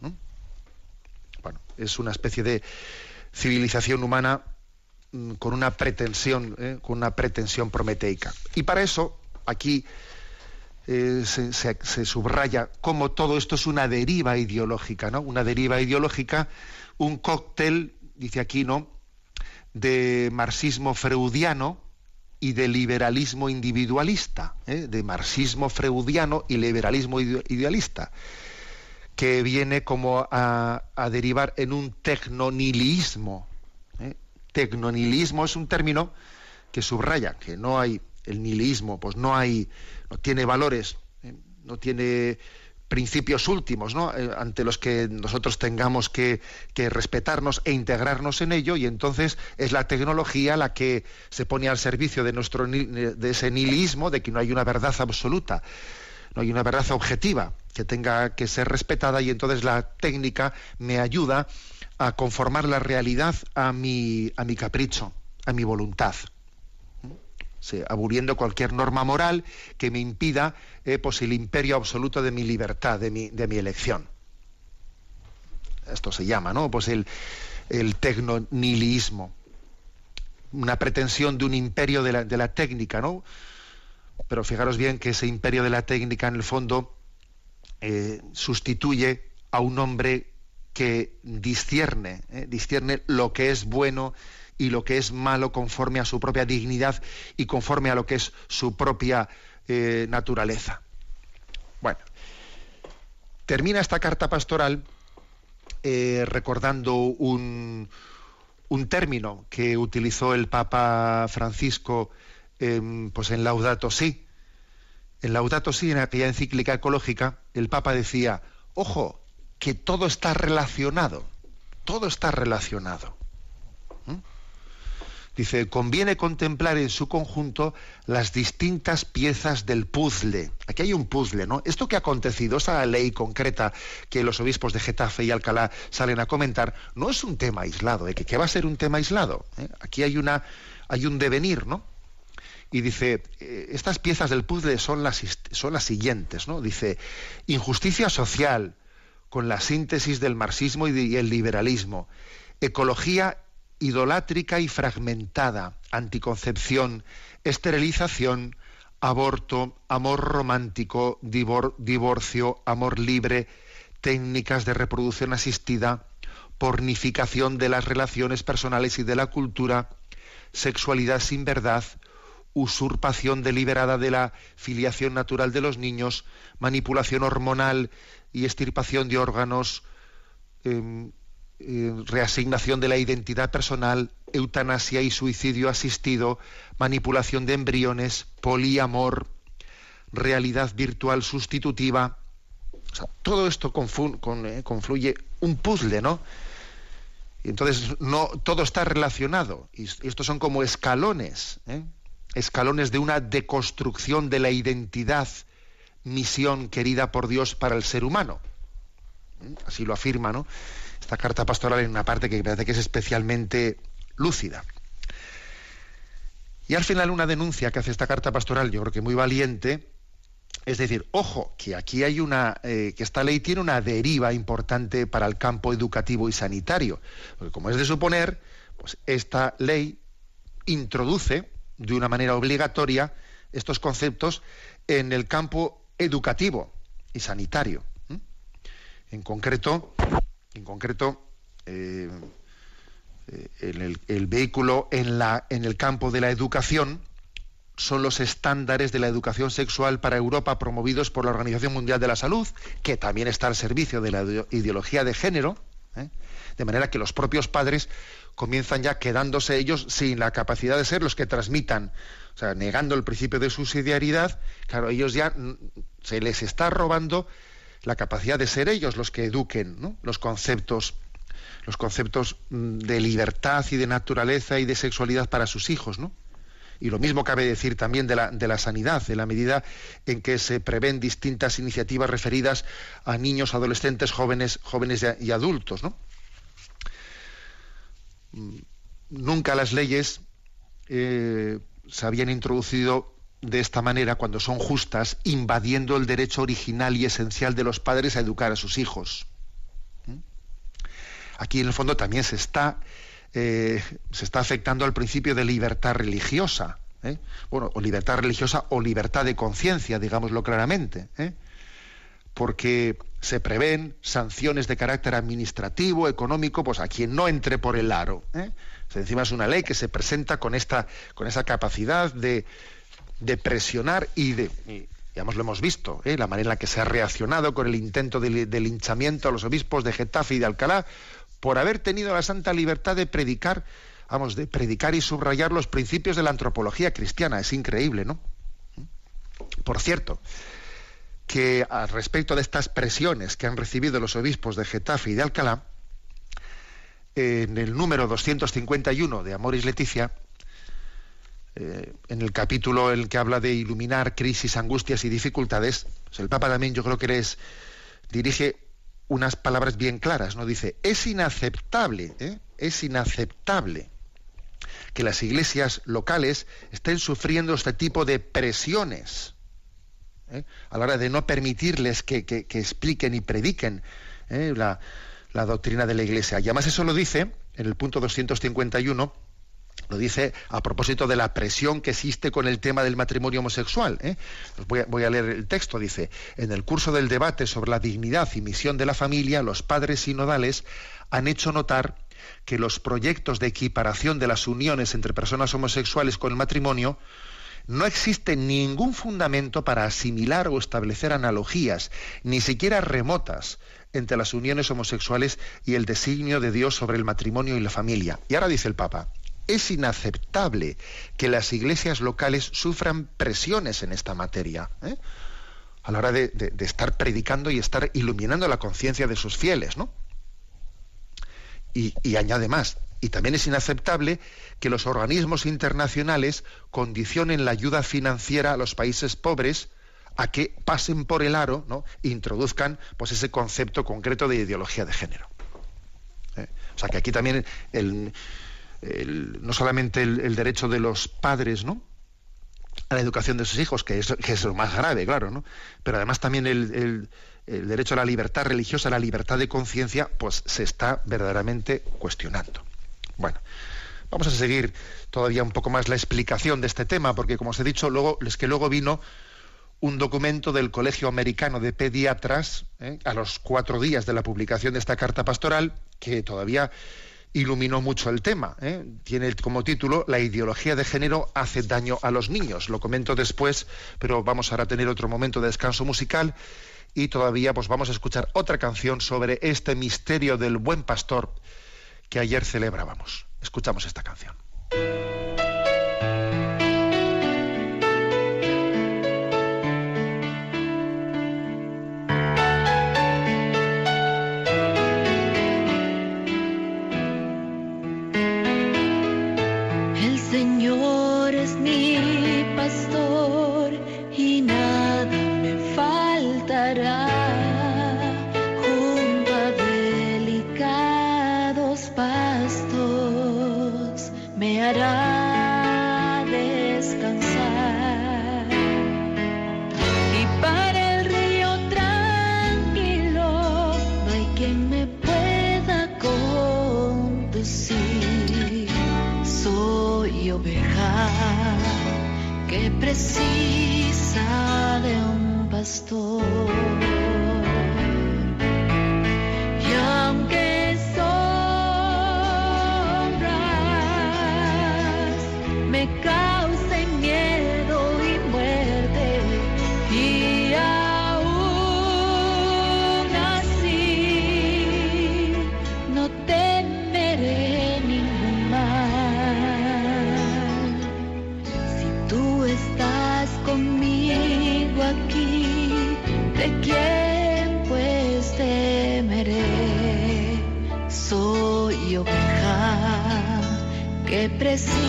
Bueno, es una especie de civilización humana mm, con una pretensión, ¿eh? con una pretensión prometeica. Y para eso, aquí eh, se, subraya cómo todo esto es una deriva ideológica, ¿no? Una deriva ideológica, un cóctel, dice aquí, ¿no? de marxismo freudiano, y de liberalismo individualista, ¿eh? de marxismo freudiano y liberalismo idealista, que viene como a, derivar en un tecnonilismo. ¿eh? Es un término que subraya que no hay el nihilismo, pues no hay, no tiene valores, ¿eh? no tiene principios últimos ¿no? Eh, ante los que nosotros tengamos que, respetarnos e integrarnos en ello y entonces es la tecnología la que se pone al servicio de nuestro de ese nihilismo de que no hay una verdad absoluta no hay una verdad objetiva que tenga que ser respetada y entonces la técnica me ayuda a conformar la realidad a mi, a mi capricho a mi voluntad aburiendo cualquier norma moral que me impida eh, pues el imperio absoluto de mi libertad, de mi, de mi elección. Esto se llama, ¿no? Pues el, el tecnonihilismo. Una pretensión de un imperio de la, de la técnica, ¿no? Pero fijaros bien que ese imperio de la técnica, en el fondo, eh, sustituye a un hombre que discierne, eh, lo que es bueno y lo que es malo conforme a su propia dignidad y conforme a lo que es su propia eh, naturaleza. Bueno, termina esta carta pastoral eh, recordando un, un, término que utilizó el Papa Francisco pues en Laudato Si. En Laudato Si, en aquella encíclica ecológica, el Papa decía, ojo, que todo está relacionado, todo está relacionado. Dice, conviene contemplar en su conjunto las distintas piezas del puzzle. Aquí hay un puzzle, ¿no? Esto que ha acontecido, esa ley concreta que los obispos de Getafe y Alcalá salen a comentar, no es un tema aislado, ¿eh? ¿Qué va a ser un tema aislado? ¿Eh? Aquí hay, una, hay un devenir, ¿no? Y dice, eh, estas piezas del puzzle son las, son las siguientes, ¿no? Dice, injusticia social, con la síntesis del marxismo y el liberalismo, ecología idolátrica y fragmentada, anticoncepción, esterilización, aborto, amor romántico, divorcio, amor libre, técnicas de reproducción asistida, pornificación de las relaciones personales y de la cultura, sexualidad sin verdad, usurpación deliberada de la filiación natural de los niños, manipulación hormonal y extirpación de órganos, em, eh, reasignación de la identidad personal, eutanasia y suicidio asistido, manipulación de embriones, poliamor, realidad virtual sustitutiva. todo esto eh, confluye un puzzle, ¿no? Y entonces no todo está relacionado y, estos son como escalones, ¿eh? escalones de una deconstrucción de la identidad, misión querida por Dios para el ser humano. Así lo afirma, ¿no? Esta carta pastoral en una parte que parece que es especialmente lúcida. Y al final una denuncia que hace esta carta pastoral, yo creo que muy valiente, es decir, ojo, que aquí hay una, eh, que esta ley tiene una deriva importante para el campo educativo y sanitario. Porque como es de suponer, pues esta ley introduce de una manera obligatoria estos conceptos en el campo educativo y sanitario. En concreto, en concreto, eh, eh, el, vehículo en, en el campo de la educación son los estándares de la educación sexual para Europa promovidos por la Organización Mundial de la Salud, que también está al servicio de la ideología de género, ¿eh? de manera que los propios padres comienzan ya quedándose ellos sin la capacidad de ser los que transmitan, o sea, negando el principio de subsidiariedad, claro, ellos ya se les está robando la capacidad de ser ellos los que eduquen los conceptos los conceptos mm, de libertad y de naturaleza y de sexualidad para sus hijos, ¿no? Y lo mismo cabe decir también de la, de la sanidad, en la medida en que se prevén distintas iniciativas referidas a niños, adolescentes, jóvenes, jóvenes y adultos, ¿no? Mm, nunca las leyes eh, se habían introducido de esta manera cuando son justas, invadiendo el derecho original y esencial de los padres a educar a sus hijos. ¿Mm? Aquí en el fondo también se está, eh, se está afectando al principio de libertad religiosa. ¿eh? Bueno, o libertad religiosa o libertad de conciencia, digámoslo claramente. ¿eh? Porque se prevén sanciones de carácter administrativo, económico, pues a quien no entre por el aro. encima es una ley que se presenta con esta, con esa capacidad de, de presionar y de, digamos, lo hemos visto, ¿eh? la manera en la que se ha reaccionado con el intento de, linchamiento a los obispos de Getafe y de Alcalá por haber tenido la santa libertad de predicar, vamos, de predicar y subrayar los principios de la antropología cristiana. Es increíble, ¿no? Por cierto, que al respecto de estas presiones que han recibido los obispos de Getafe y de Alcalá, en el número 251 de Amoris Leticia, eh, en el capítulo el que habla de iluminar crisis, angustias y dificultades, pues el Papa también yo creo que les dirige unas palabras bien claras, ¿no? Dice, es inaceptable, ¿eh? es inaceptable que las iglesias locales estén sufriendo este tipo de presiones ¿eh? a la hora de no permitirles que, expliquen y prediquen la, la doctrina de la iglesia. Y además eso lo dice en el punto 251 lo dice a propósito de la presión que existe con el tema del matrimonio homosexual. ¿eh? Voy, a, leer el texto. Dice, en el curso del debate sobre la dignidad y misión de la familia, los padres sinodales han hecho notar que los proyectos de equiparación de las uniones entre personas homosexuales con el matrimonio no existe ningún fundamento para asimilar o establecer analogías, ni siquiera remotas, entre las uniones homosexuales y el designio de Dios sobre el matrimonio y la familia. Y ahora dice el Papa, es inaceptable que las iglesias locales sufran presiones en esta materia, ¿eh? a la hora de, estar predicando y estar iluminando la conciencia de sus fieles, ¿no? Y, y añade más, y también es inaceptable que los organismos internacionales condicionen la ayuda financiera a los países pobres a que pasen por el aro, ¿no? E introduzcan pues ese concepto concreto de ideología de género. ¿eh? O sea que aquí también el, no solamente el, derecho de los padres, ¿no? a la educación de sus hijos, que es, que es lo más grave, claro, ¿no? Pero además también el, derecho a la libertad religiosa, a la libertad de conciencia, pues se está verdaderamente cuestionando. Bueno, Vamos a seguir todavía un poco más la explicación de este tema, porque como os he dicho, luego, es que luego vino un documento del Colegio Americano de Pediatras, ¿eh? a los cuatro días de la publicación de esta carta pastoral, que todavía iluminó mucho el tema. ¿eh? Tiene como título La ideología de género hace daño a los niños. Lo comento después, pero vamos ahora a tener otro momento de descanso musical y todavía pues vamos a escuchar otra canción sobre este misterio del buen pastor que ayer celebrábamos. Escuchamos esta canción. Oveja que precisa de un pastor. Que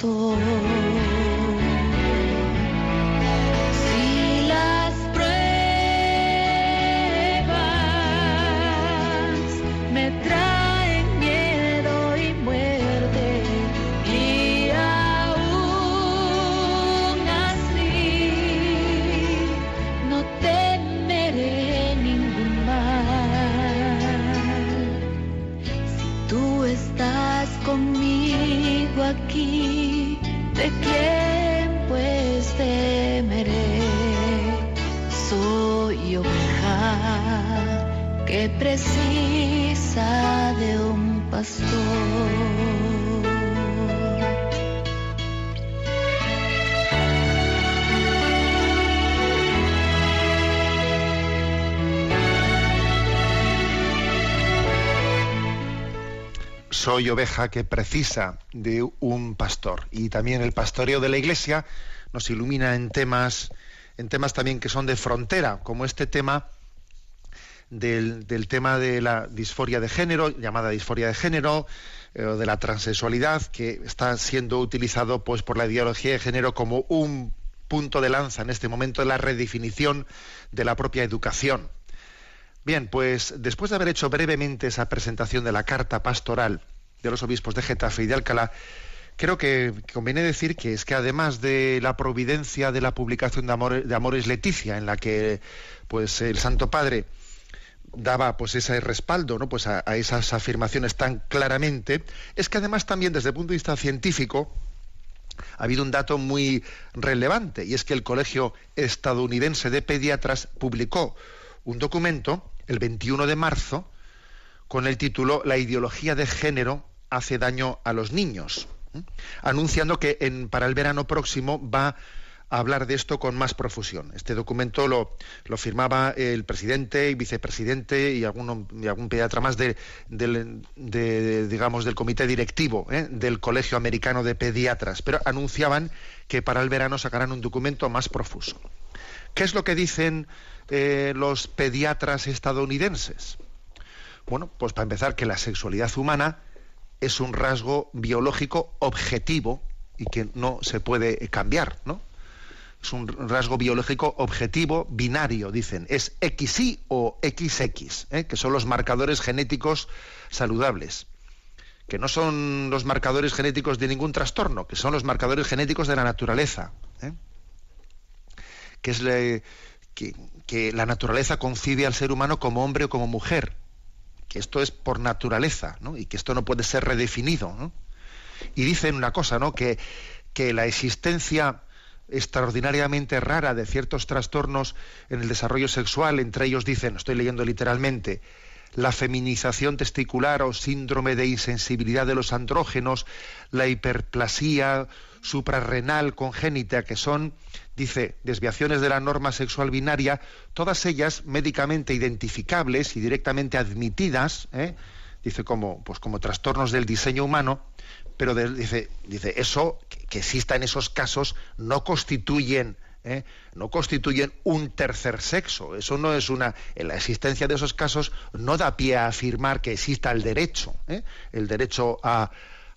Si las pruebas me traen Soy oveja que precisa de un pastor. Y también el pastoreo de la Iglesia nos ilumina en temas, en temas también que son de frontera, como este tema del, del tema de la disforia de género, llamada disforia de género, eh, o de la transexualidad, que está siendo utilizado pues, por la ideología de género como un punto de lanza en este momento de la redefinición de la propia educación. Bien, pues después de haber hecho brevemente esa presentación de la carta pastoral de los obispos de Getafe y de Alcalá, creo que conviene decir que es que además de la providencia de la publicación de, de Amores Leticia, en la que pues el Santo Padre daba pues ese respaldo ¿no? pues a, a esas afirmaciones tan claramente, es que además también desde el punto de vista científico ha habido un dato muy relevante y es que el Colegio Estadounidense de Pediatras publicó un documento el 21 de marzo con el título La ideología de género hace daño a los niños, anunciando que en- para el verano próximo va hablar de esto con más profusión. Este documento lo, lo firmaba el presidente y vicepresidente y, alguno, algún pediatra más de, digamos, del comité directivo ¿eh? del Colegio Americano de Pediatras, pero anunciaban que para el verano sacarán un documento más profuso. ¿Qué es lo que dicen eh, los pediatras estadounidenses? Bueno, pues para empezar, que la sexualidad humana es un rasgo biológico objetivo y que no se puede cambiar, ¿no? Es un rasgo biológico objetivo binario, dicen. Es XY o XX, ¿eh? que son los marcadores genéticos saludables. Que no son los marcadores genéticos de ningún trastorno, que son los marcadores genéticos de la naturaleza. ¿eh? Que la naturaleza concibe al ser humano como hombre o como mujer que esto es por naturaleza, ¿no? Y que esto no puede ser redefinido, ¿no? Y dicen una cosa, ¿no? Que, que la existencia extraordinariamente rara de ciertos trastornos en el desarrollo sexual, entre ellos dicen, estoy leyendo literalmente, la feminización testicular o síndrome de insensibilidad de los andrógenos, la hiperplasia suprarrenal congénita, que son, dice, desviaciones de la norma sexual binaria, todas ellas médicamente identificables y directamente admitidas, ¿eh? dice, como, pues como trastornos del diseño humano, pero dice, dice, eso, que, que, exista en esos casos, no constituyen ¿eh? no constituyen un tercer sexo. Eso no es una. En la existencia de esos casos no da pie a afirmar que exista el derecho, ¿eh? el derecho a,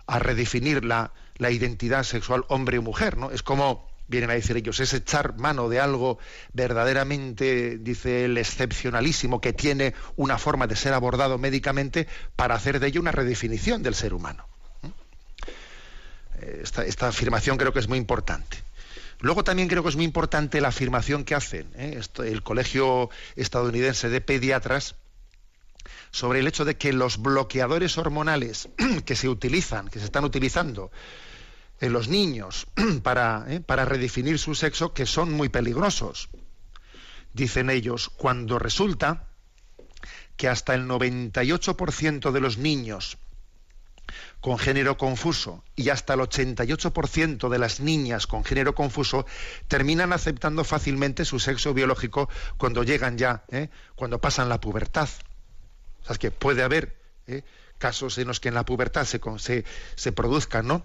redefinir la, la, identidad sexual hombre y mujer. ¿no? Es como vienen a decir ellos, es echar mano de algo verdaderamente, dice el excepcionalísimo, que tiene una forma de ser abordado médicamente para hacer de ello una redefinición del ser humano. ¿eh? esta afirmación creo que es muy importante. Luego también creo que es muy importante la afirmación que hacen ¿eh? el Colegio Estadounidense de Pediatras sobre el hecho de que los bloqueadores hormonales que se utilizan, que se están utilizando en los niños para, ¿eh? para redefinir su sexo, que son muy peligrosos. Dicen ellos, cuando resulta que hasta el 98% de los niños con género confuso y hasta el 88% de las niñas con género confuso terminan aceptando fácilmente su sexo biológico cuando llegan ya, ¿eh? cuando pasan la pubertad. O sea, es que puede haber ¿eh? casos en los que en la pubertad se, se, produzcan ¿no?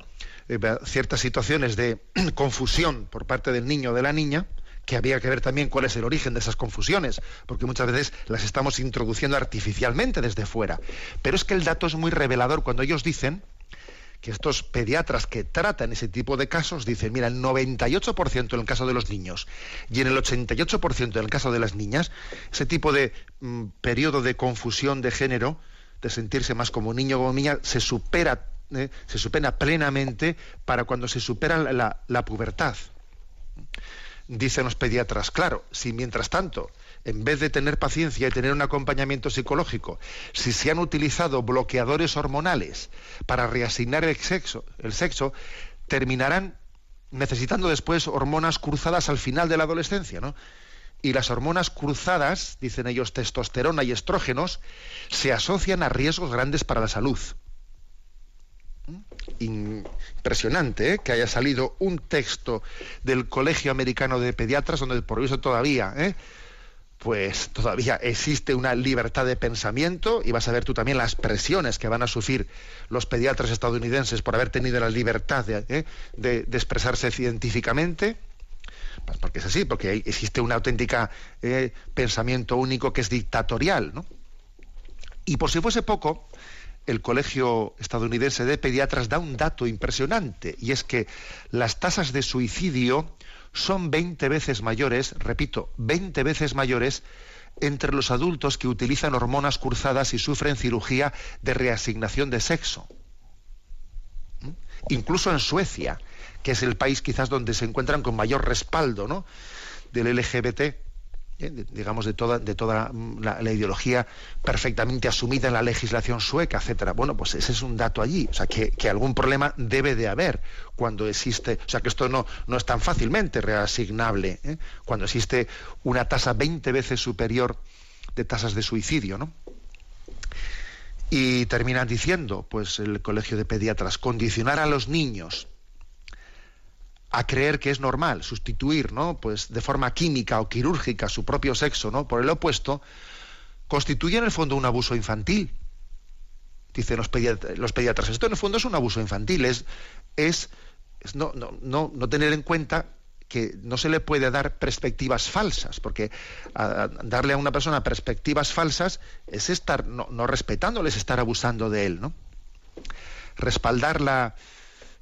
Eh, ciertas situaciones de confusión por parte del niño o de la niña, que había que ver también cuál es el origen de esas confusiones, porque muchas veces las estamos introduciendo artificialmente desde fuera. Pero es que el dato es muy revelador cuando ellos dicen que estos pediatras que tratan ese tipo de casos dicen, mira, el 98% en el caso de los niños y en el 88% en el caso de las niñas, ese tipo de mm, periodo de confusión de género, de sentirse más como niño o como niña, se supera, eh, se supera plenamente para cuando se supera la pubertad dicen los pediatras, claro, si mientras tanto, en vez de tener paciencia y tener un acompañamiento psicológico, si se han utilizado bloqueadores hormonales para reasignar el sexo, el sexo terminarán necesitando después hormonas cruzadas al final de la adolescencia, ¿no? Y las hormonas cruzadas, dicen ellos, testosterona y estrógenos, se asocian a riesgos grandes para la salud impresionante ¿eh? que haya salido un texto del Colegio Americano de Pediatras donde por eso todavía ¿eh? pues todavía existe una libertad de pensamiento y vas a ver tú también las presiones que van a sufrir los pediatras estadounidenses por haber tenido la libertad de, ¿eh? expresarse científicamente pues porque es así, porque existe un auténtica pensamiento único que es dictatorial, ¿no? Y por si fuese poco, el Colegio Estadounidense de Pediatras da un dato impresionante, y es que las tasas de suicidio son 20 veces mayores, repito, 20 veces mayores entre los adultos que utilizan hormonas cruzadas y sufren cirugía de reasignación de sexo. ¿Mm? Incluso en Suecia, que es el país quizás donde se encuentran con mayor respaldo ¿no? del LGBT, ¿eh? digamos, de toda, de toda la, ideología perfectamente asumida en la legislación sueca, etcétera. Bueno, pues ese es un dato allí. O sea, que, algún problema debe de haber cuando existe, o sea, que esto no, no es tan fácilmente reasignable, ¿eh? cuando existe una tasa 20 veces superior de tasas de suicidio, ¿no? Y terminan diciendo, pues el Colegio de Pediatras, condicionar a los niños a creer que es normal sustituir, ¿no? Pues de forma química o quirúrgica su propio sexo, ¿no? Por el opuesto, constituye en el fondo un abuso infantil. Dicen los, pediatras, esto en el fondo es un abuso infantil, es, es, no, no, no, tener en cuenta que no se le puede dar perspectivas falsas, porque darle a una persona perspectivas falsas es estar no, no respetándoles, estar abusando de él, ¿no? Respaldar la,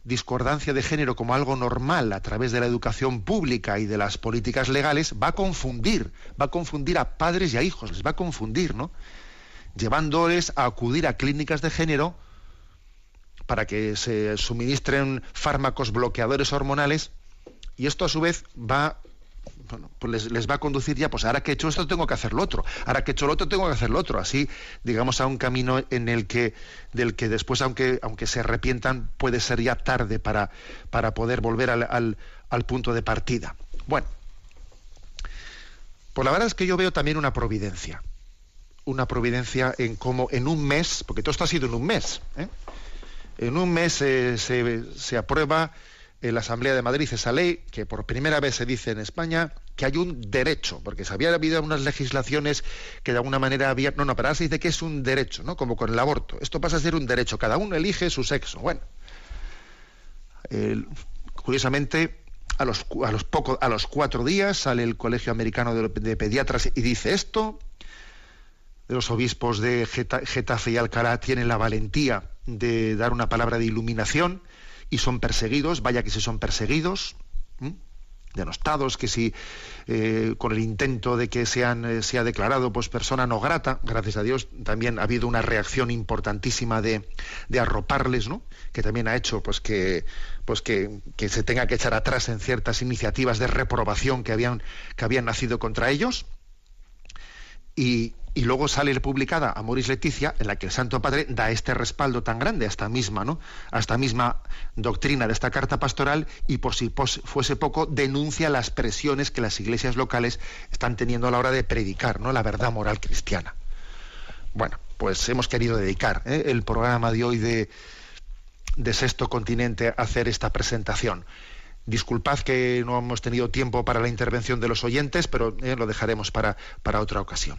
discordancia de género como algo normal a través de la educación pública y de las políticas legales va a confundir, va a confundir a padres y a hijos, les va a confundir, ¿no? Llevándoles a acudir a clínicas de género para que se suministren fármacos bloqueadores hormonales y esto a su vez va bueno, pues les, va a conducir ya, pues ahora que he hecho esto tengo que hacer lo otro, ahora que he hecho lo otro tengo que hacer lo otro, así digamos a un camino en el que, del que después, aunque, aunque se arrepientan, puede ser ya tarde para, para poder volver al, al punto de partida. Bueno, pues la verdad es que yo veo también una providencia, una providencia en cómo en un mes, porque todo esto ha sido en un mes, ¿eh? en un mes se, se aprueba en la Asamblea de Madrid esa ley que por primera vez se dice en España que hay un derecho, porque se había habido unas legislaciones que de alguna manera había... No, no, pero ahora se dice que es un derecho, ¿no? Como con el aborto. Esto pasa a ser un derecho, cada uno elige su sexo. Bueno, curiosamente, a los, a, los a los cuatro días sale el Colegio Americano de, Pediatras y dice esto, los obispos de Getafe y Alcalá tienen la valentía de dar una palabra de iluminación, y son perseguidos, vaya que si son perseguidos, denostados, que si eh, con el intento de que sean, eh, sea declarado pues persona no grata, gracias a Dios también ha habido una reacción importantísima de, de arroparles, ¿no? que también ha hecho pues que pues que, que, se tenga que echar atrás en ciertas iniciativas de reprobación que habían, que habían nacido contra ellos. Y, y luego sale publicada Amoris Leticia, en la que el Santo Padre da este respaldo tan grande a esta misma, ¿no? a esta misma doctrina de esta carta pastoral y por si fuese poco denuncia las presiones que las iglesias locales están teniendo a la hora de predicar, ¿no? la verdad moral cristiana. Bueno, pues hemos querido dedicar ¿eh? el programa de hoy de, Sexto Continente a hacer esta presentación. Disculpad que no hemos tenido tiempo para la intervención de los oyentes, pero ¿eh? lo dejaremos para, para otra ocasión